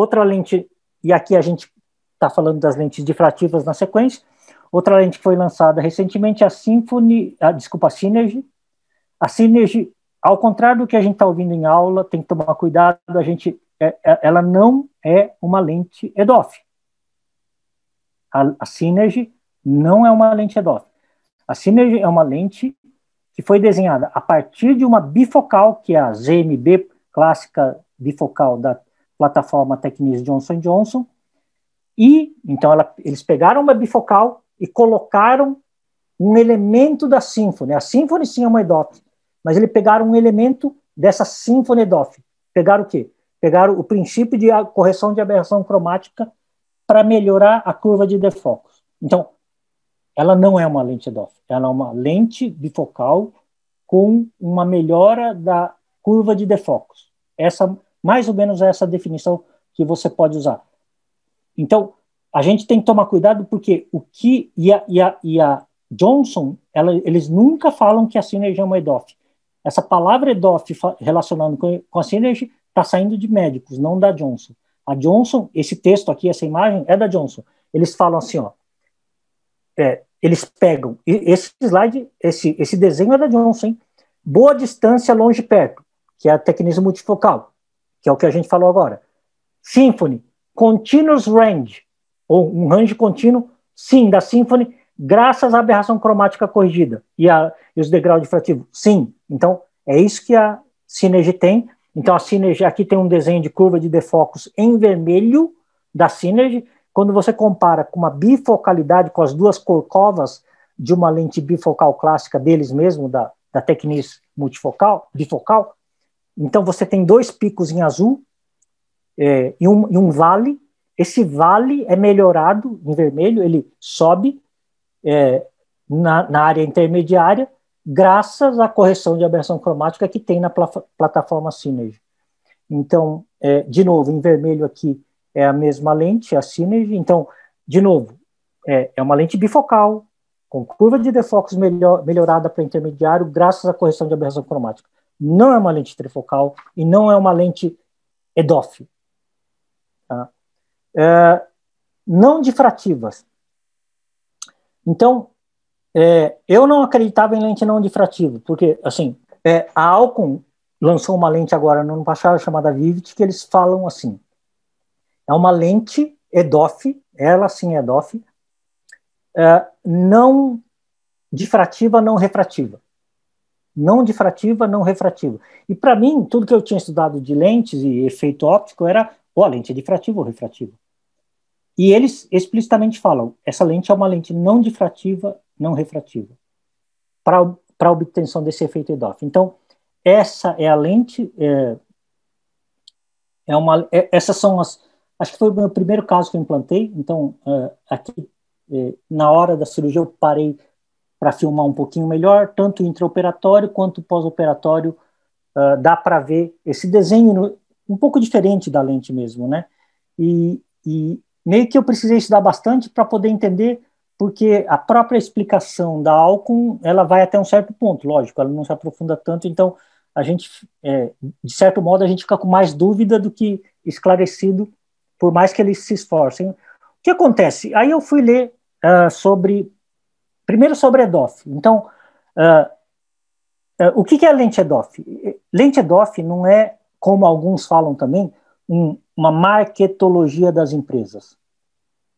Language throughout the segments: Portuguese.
outra lente, e aqui a gente está falando das lentes difrativas na sequência, outra lente que foi lançada recentemente é a Symphony, a, desculpa, a Synergy. A Synergy, ao contrário do que a gente está ouvindo em aula, tem que tomar cuidado, a gente, é, é, ela não é uma lente EDOF. A, a Synergy não é uma lente EDOF. A Synergy é uma lente que foi desenhada a partir de uma bifocal, que é a ZMB clássica bifocal da plataforma Technis Johnson Johnson, e então ela, eles pegaram uma bifocal e colocaram um elemento da Symfony. A Symfony sim é uma EDOF, mas eles pegaram um elemento dessa Symfony EDOF. Pegaram o quê? Pegaram o princípio de correção de aberração cromática para melhorar a curva de defocus. Então, ela não é uma lente EDOF, ela é uma lente bifocal com uma melhora da curva de defocus. Essa, mais ou menos, é essa definição que você pode usar. Então, a gente tem que tomar cuidado porque o que e a, e a, e a Johnson, ela, eles nunca falam que a Synergy é uma EDOF. Essa palavra EDOF relacionando com, com a Synergy está saindo de médicos, não da Johnson. A Johnson, esse texto aqui, essa imagem é da Johnson. Eles falam assim, ó, é, eles pegam esse slide, esse, esse desenho é da Johnson, hein? boa distância, longe perto, que é a tecnismo multifocal, que é o que a gente falou agora. Symphony, continuous range, ou um range contínuo, sim, da Symphony, graças à aberração cromática corrigida e, a, e os degraus difrativos, sim. Então, é isso que a Synergy tem. Então, a Synergy, aqui tem um desenho de curva de defocus em vermelho da Synergy, quando você compara com uma bifocalidade, com as duas corcovas de uma lente bifocal clássica deles mesmo, da, da Technis multifocal, bifocal, então você tem dois picos em azul é, e, um, e um vale. Esse vale é melhorado em vermelho, ele sobe é, na, na, área intermediária, graças à correção de aberração cromática que tem na pla plataforma Synergy. Então, é, de novo, em vermelho aqui é a mesma lente, a Synergy. Então, de novo, é, é uma lente bifocal, com curva de defocus melhor, melhorada para intermediário, graças à correção de aberração cromática. Não é uma lente trifocal e não é uma lente EDOF. Tá? É, não difrativas. Então, é, eu não acreditava em lente não difrativa, porque, assim, é, a Alcon lançou uma lente agora no ano passado chamada Vivid, que eles falam assim, é uma lente EDOF, ela sim é EDOF, é, não difrativa, não refrativa. Não difrativa, não refrativa. E para mim, tudo que eu tinha estudado de lentes e efeito óptico era, ó, a lente é difrativa ou refrativa. E eles explicitamente falam, essa lente é uma lente não difrativa, não refrativa, para a obtenção desse efeito EDOF. Então, essa é a lente, é, é uma, é, essas são as, Acho que foi o meu primeiro caso que eu implantei, então uh, aqui uh, na hora da cirurgia eu parei para filmar um pouquinho melhor, tanto intraoperatório quanto pós-operatório, uh, dá para ver esse desenho no, um pouco diferente da lente mesmo, né? E, e meio que eu precisei estudar bastante para poder entender, porque a própria explicação da Alcon, ela vai até um certo ponto, lógico, ela não se aprofunda tanto, então a gente, é, de certo modo, a gente fica com mais dúvida do que esclarecido por mais que eles se esforcem. O que acontece? Aí eu fui ler uh, sobre, primeiro sobre EDOF. Então, uh, uh, o que, que é lente EDOF? Lente EDOF não é, como alguns falam também, um, uma marketologia das empresas.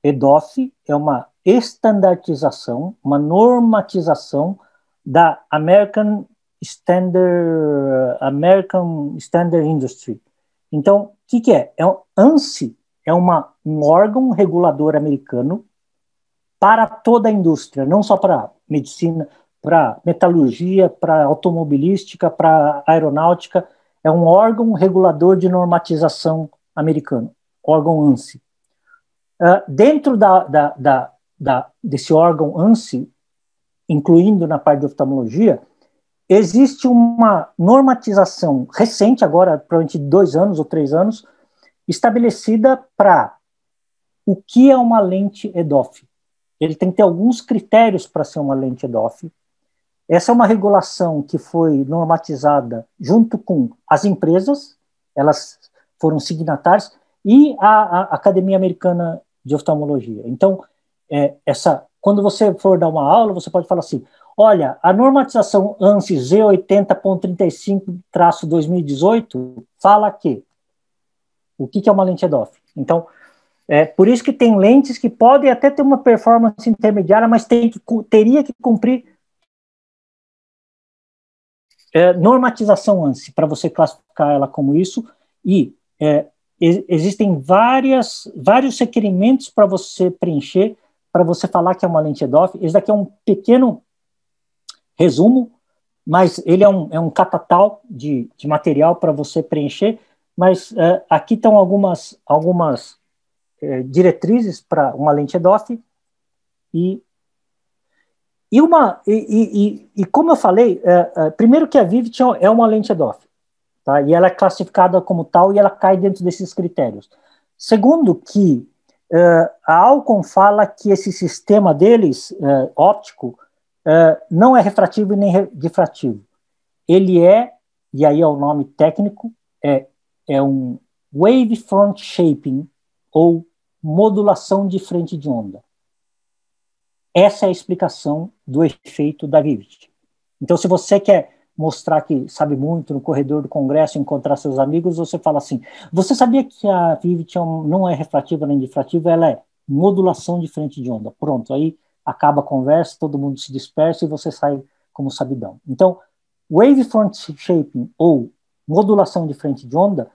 EDOF é uma estandartização, uma normatização da American Standard, American Standard Industry. Então, o que, que é? É um ANSI é uma, um órgão regulador americano para toda a indústria, não só para medicina, para metalurgia, para automobilística, para aeronáutica. É um órgão regulador de normatização americano, órgão ANSI. Uh, dentro da, da, da, da, desse órgão ANSI, incluindo na parte de oftalmologia, existe uma normatização recente, agora, provavelmente dois anos ou três anos, estabelecida para o que é uma lente EDOF. Ele tem que ter alguns critérios para ser uma lente EDOF. Essa é uma regulação que foi normatizada junto com as empresas, elas foram signatárias. e a, a Academia Americana de Oftalmologia. Então, é, essa, quando você for dar uma aula, você pode falar assim: olha, a normatização ANSI Z80.35-2018 fala que o que, que é uma lente EDOF. Então, é por isso que tem lentes que podem até ter uma performance intermediária, mas tem que, teria que cumprir é, normatização ANSI para você classificar ela como isso e é, existem várias, vários requerimentos para você preencher, para você falar que é uma lente EDOF. Esse daqui é um pequeno resumo, mas ele é um, é um catatal de, de material para você preencher. Mas é, aqui estão algumas, algumas é, diretrizes para uma lente EDOF e e, uma, e, e, e, como eu falei, é, é, primeiro que a Vivid é uma lente EDOF. Tá? E ela é classificada como tal e ela cai dentro desses critérios. Segundo, que uh, a Alcon fala que esse sistema deles, óptico, não é refrativo nem difrativo. Ele é, e aí é o nome técnico, é, é um wavefront shaping, ou modulação de frente de onda. Essa é a explicação do efeito da Vivid. Então, se você quer mostrar que sabe muito no corredor do Congresso, encontrar seus amigos, você fala assim: você sabia que a Vivid não é refrativa nem difrativa, ela é modulação de frente de onda. Pronto, aí acaba a conversa, todo mundo se dispersa e você sai como sabidão. Então, wavefront shaping ou modulação de frente de onda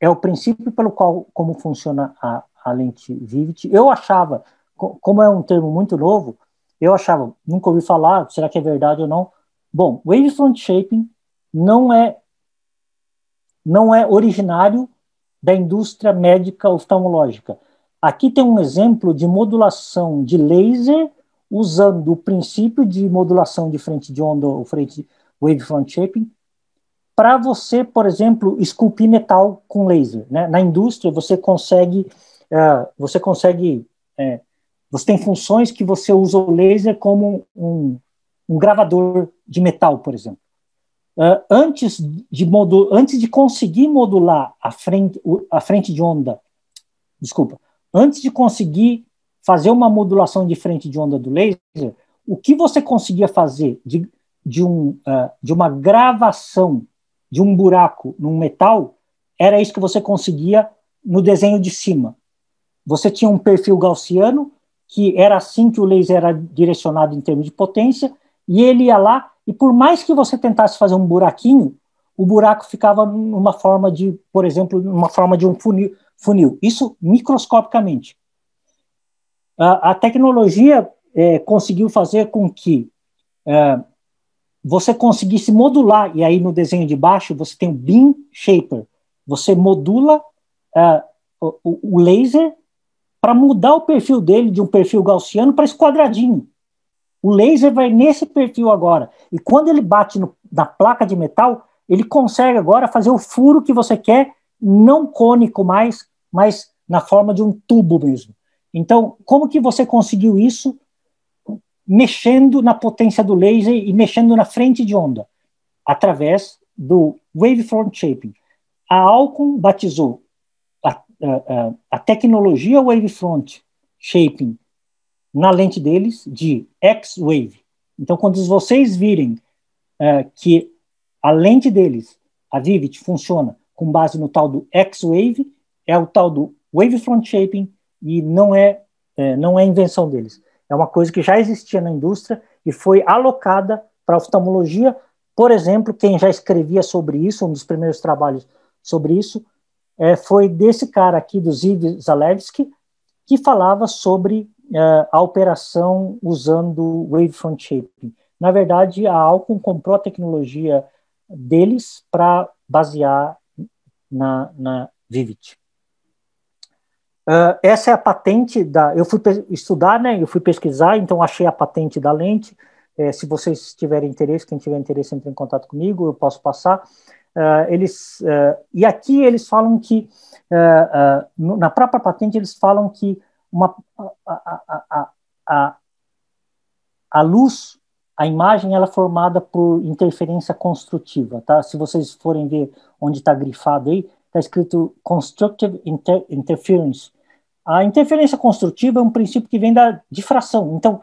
é o princípio pelo qual como funciona a, a lente Vivid. Eu achava, como é um termo muito novo, eu achava, nunca ouvi falar, será que é verdade ou não? Bom, wavefront shaping não é não é originário da indústria médica oftalmológica. Aqui tem um exemplo de modulação de laser usando o princípio de modulação de frente de onda ou frente wavefront shaping para você, por exemplo, esculpir metal com laser. Né? Na indústria você consegue uh, você consegue é, você tem funções que você usa o laser como um, um gravador de metal, por exemplo. Uh, antes, de modu antes de conseguir modular a frente, a frente de onda, desculpa, antes de conseguir fazer uma modulação de frente de onda do laser, o que você conseguia fazer de, de, um, uh, de uma gravação de um buraco num metal, era isso que você conseguia no desenho de cima. Você tinha um perfil gaussiano, que era assim que o laser era direcionado em termos de potência, e ele ia lá, e por mais que você tentasse fazer um buraquinho, o buraco ficava numa forma de, por exemplo, numa forma de um funil, funil. isso microscopicamente. A, a tecnologia é, conseguiu fazer com que é, você conseguisse modular, e aí no desenho de baixo você tem o beam shaper, você modula é, o, o laser para mudar o perfil dele de um perfil gaussiano para esse quadradinho. O laser vai nesse perfil agora. E quando ele bate no, na placa de metal, ele consegue agora fazer o furo que você quer, não cônico mais, mas na forma de um tubo mesmo. Então, como que você conseguiu isso mexendo na potência do laser e mexendo na frente de onda? Através do wavefront shaping. A Alcon batizou a, a, a tecnologia wavefront shaping na lente deles de X-Wave. Então, quando vocês virem uh, que a lente deles, a Vivid, funciona com base no tal do X-Wave, é o tal do Wavefront Shaping e não é, é, não é invenção deles. É uma coisa que já existia na indústria e foi alocada para a oftalmologia. Por exemplo, quem já escrevia sobre isso, um dos primeiros trabalhos sobre isso, é, foi desse cara aqui, do Ziv Zalewski, que falava sobre uh, a operação usando Wavefront Shaping. Na verdade, a Alcon comprou a tecnologia deles para basear na, na Vivid. Uh, essa é a patente da. Eu fui estudar, né? Eu fui pesquisar, então achei a patente da lente. É, se vocês tiverem interesse, quem tiver interesse, entre em contato comigo, eu posso passar. Uh, eles uh, e aqui eles falam que na própria patente eles falam que uma, a, a, a, a, luz, a imagem, ela é formada por interferência construtiva, tá? Se vocês forem ver onde está grifado aí, está escrito Constructive inter Interference. A interferência construtiva é um princípio que vem da difração. Então,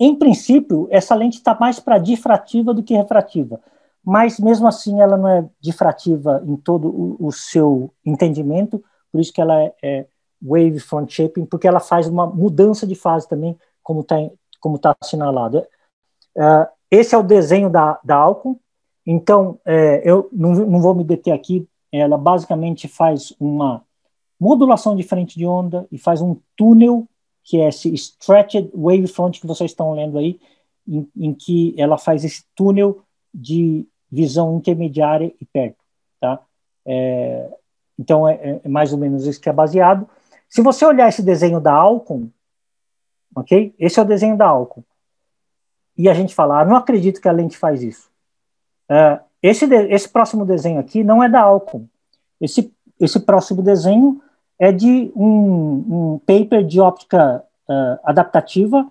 em princípio, essa lente está mais para difrativa do que refrativa, mas mesmo assim ela não é difrativa em todo o, o seu entendimento, por isso que ela é, é wave front shaping, porque ela faz uma mudança de fase também, como está como tá assinalado. Uh, esse é o desenho da, da Alcon, então é, eu não, não vou me deter aqui, ela basicamente faz uma modulação de frente de onda e faz um túnel que é esse stretched wavefront que vocês estão lendo aí, em, em, que ela faz esse túnel de visão intermediária e perto, tá? É, então é, é, mais ou menos isso que é baseado. Se você olhar esse desenho da Alcon, ok? Esse é o desenho da Alcon. E a gente fala, ah, não acredito que a lente faz isso. É, esse, de, esse próximo desenho aqui não é da Alcon. Esse, esse próximo desenho é de um, um paper de óptica uh, adaptativa,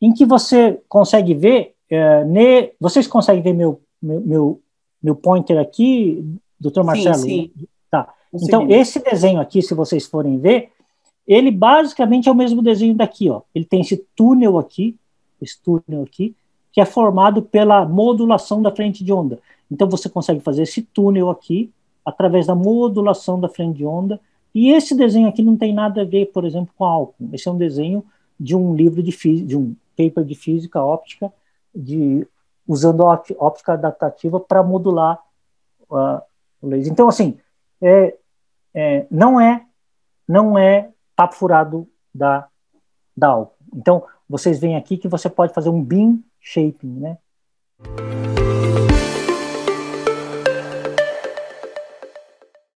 em que você consegue ver, uh, ne, vocês conseguem ver meu, meu, meu, meu pointer aqui, doutor Marcelo? Sim, sim. Tá. Então, esse desenho aqui, se vocês forem ver, ele basicamente é o mesmo desenho daqui, ó. Ele tem esse túnel aqui, esse túnel aqui, que é formado pela modulação da frente de onda. Então, você consegue fazer esse túnel aqui, através da modulação da frente de onda, e esse desenho aqui não tem nada a ver, por exemplo, com álcool. Esse é um desenho de um livro de, de um paper de física óptica, de, usando a óptica adaptativa para modular uh, o laser. Então, assim, é, é, não é não é papo furado da, da álcool. Então, vocês veem aqui que você pode fazer um beam shaping, né?